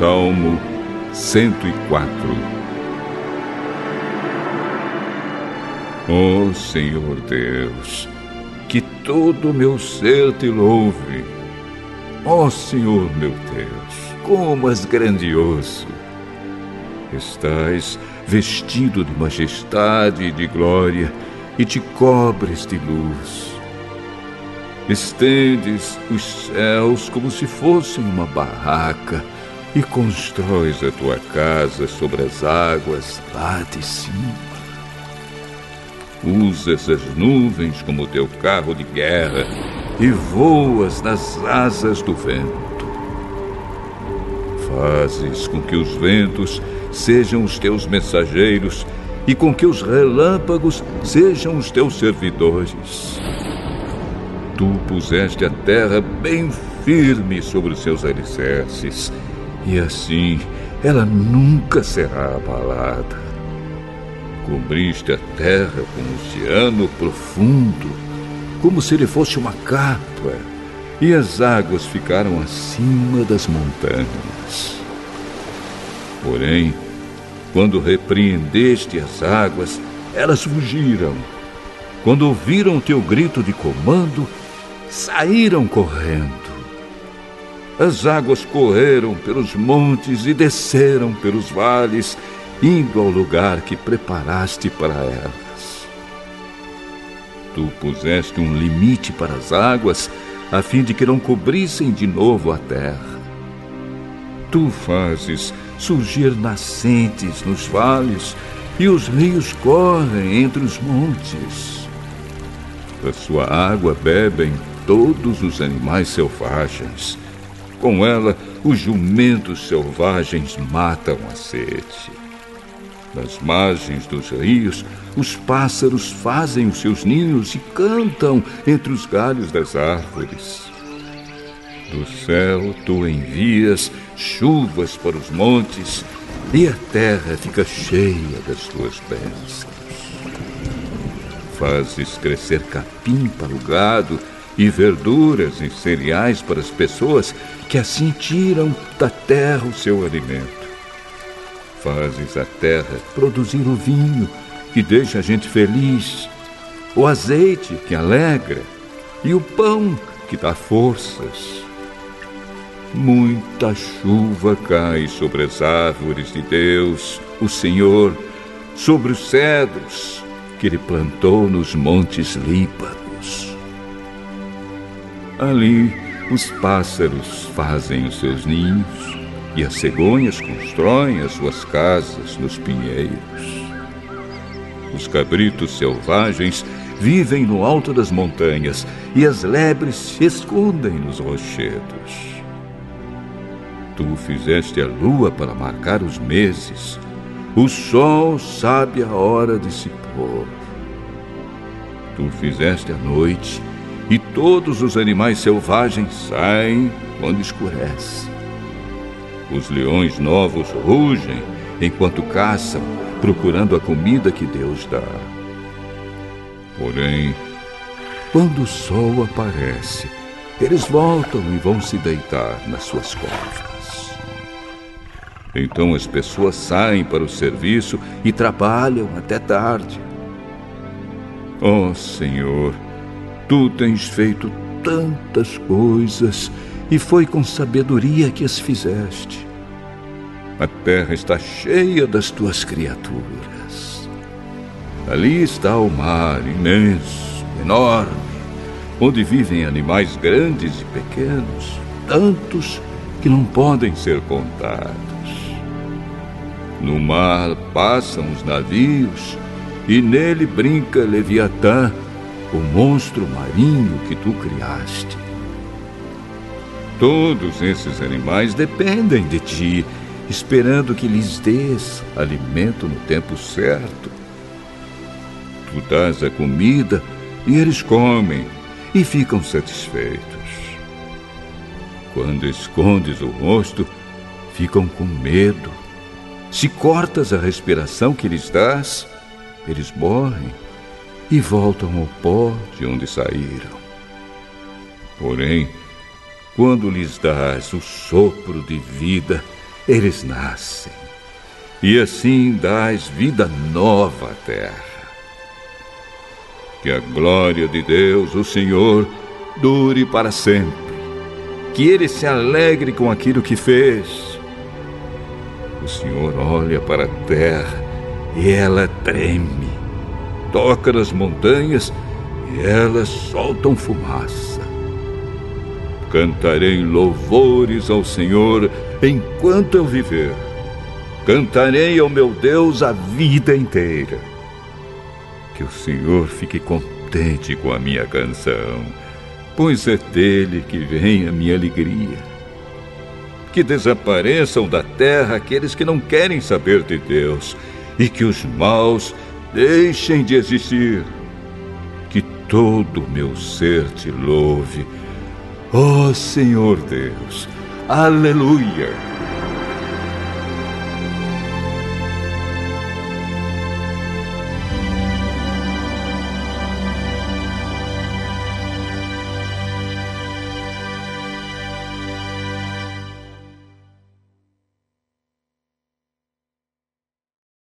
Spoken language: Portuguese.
Salmo 104 Ó oh, Senhor Deus, que todo meu ser te louve. Ó oh, Senhor meu Deus, como és grandioso. Estás vestido de majestade e de glória e te cobres de luz. Estendes os céus como se fossem uma barraca e constróis a tua casa sobre as águas lá de cima. Usas as nuvens como teu carro de guerra e voas nas asas do vento. Fazes com que os ventos sejam os teus mensageiros e com que os relâmpagos sejam os teus servidores. Tu puseste a terra bem firme sobre os seus alicerces, e assim ela nunca será abalada. Cobriste a terra com um oceano profundo, como se ele fosse uma capa, e as águas ficaram acima das montanhas. Porém, quando repreendeste as águas, elas fugiram. Quando ouviram teu grito de comando, saíram correndo. As águas correram pelos montes e desceram pelos vales, indo ao lugar que preparaste para elas. Tu puseste um limite para as águas, a fim de que não cobrissem de novo a terra. Tu fazes surgir nascentes nos vales e os rios correm entre os montes. Da sua água bebem todos os animais selvagens. Com ela, os jumentos selvagens matam a sede. Nas margens dos rios, os pássaros fazem os seus ninhos e cantam entre os galhos das árvores. Do céu tu envias chuvas para os montes e a terra fica cheia das tuas bênçãos. Fazes crescer capim para o gado e verduras e cereais para as pessoas que assim tiram da terra o seu alimento. Fazes a terra produzir o vinho que deixa a gente feliz, o azeite que alegra e o pão que dá forças. Muita chuva cai sobre as árvores de Deus, o Senhor, sobre os cedros que ele plantou nos montes Líbanos. Ali os pássaros fazem os seus ninhos e as cegonhas constroem as suas casas nos pinheiros. Os cabritos selvagens vivem no alto das montanhas e as lebres se escondem nos rochedos. Tu fizeste a lua para marcar os meses. O sol sabe a hora de se pôr. Tu fizeste a noite, e todos os animais selvagens saem quando escurece. Os leões novos rugem enquanto caçam, procurando a comida que Deus dá. Porém, quando o sol aparece, eles voltam e vão se deitar nas suas covas. Então as pessoas saem para o serviço e trabalham até tarde. Oh Senhor, tu tens feito tantas coisas e foi com sabedoria que as fizeste. A terra está cheia das tuas criaturas. Ali está o mar imenso, enorme, onde vivem animais grandes e pequenos, tantos que não podem ser contados. No mar passam os navios e nele brinca Leviatã, o monstro marinho que tu criaste. Todos esses animais dependem de ti, esperando que lhes dês alimento no tempo certo. Tu dás a comida e eles comem e ficam satisfeitos. Quando escondes o rosto, ficam com medo se cortas a respiração que lhes dás, eles morrem e voltam ao pó de onde saíram. Porém, quando lhes dás o sopro de vida, eles nascem. E assim dás vida nova à terra. Que a glória de Deus, o Senhor, dure para sempre. Que ele se alegre com aquilo que fez. O Senhor olha para a terra e ela treme. Toca nas montanhas e elas soltam fumaça. Cantarei louvores ao Senhor enquanto eu viver. Cantarei ao meu Deus a vida inteira. Que o Senhor fique contente com a minha canção, pois é dele que vem a minha alegria. Que desapareçam da terra aqueles que não querem saber de Deus e que os maus deixem de existir. Que todo meu ser te louve. Ó oh, Senhor Deus, aleluia!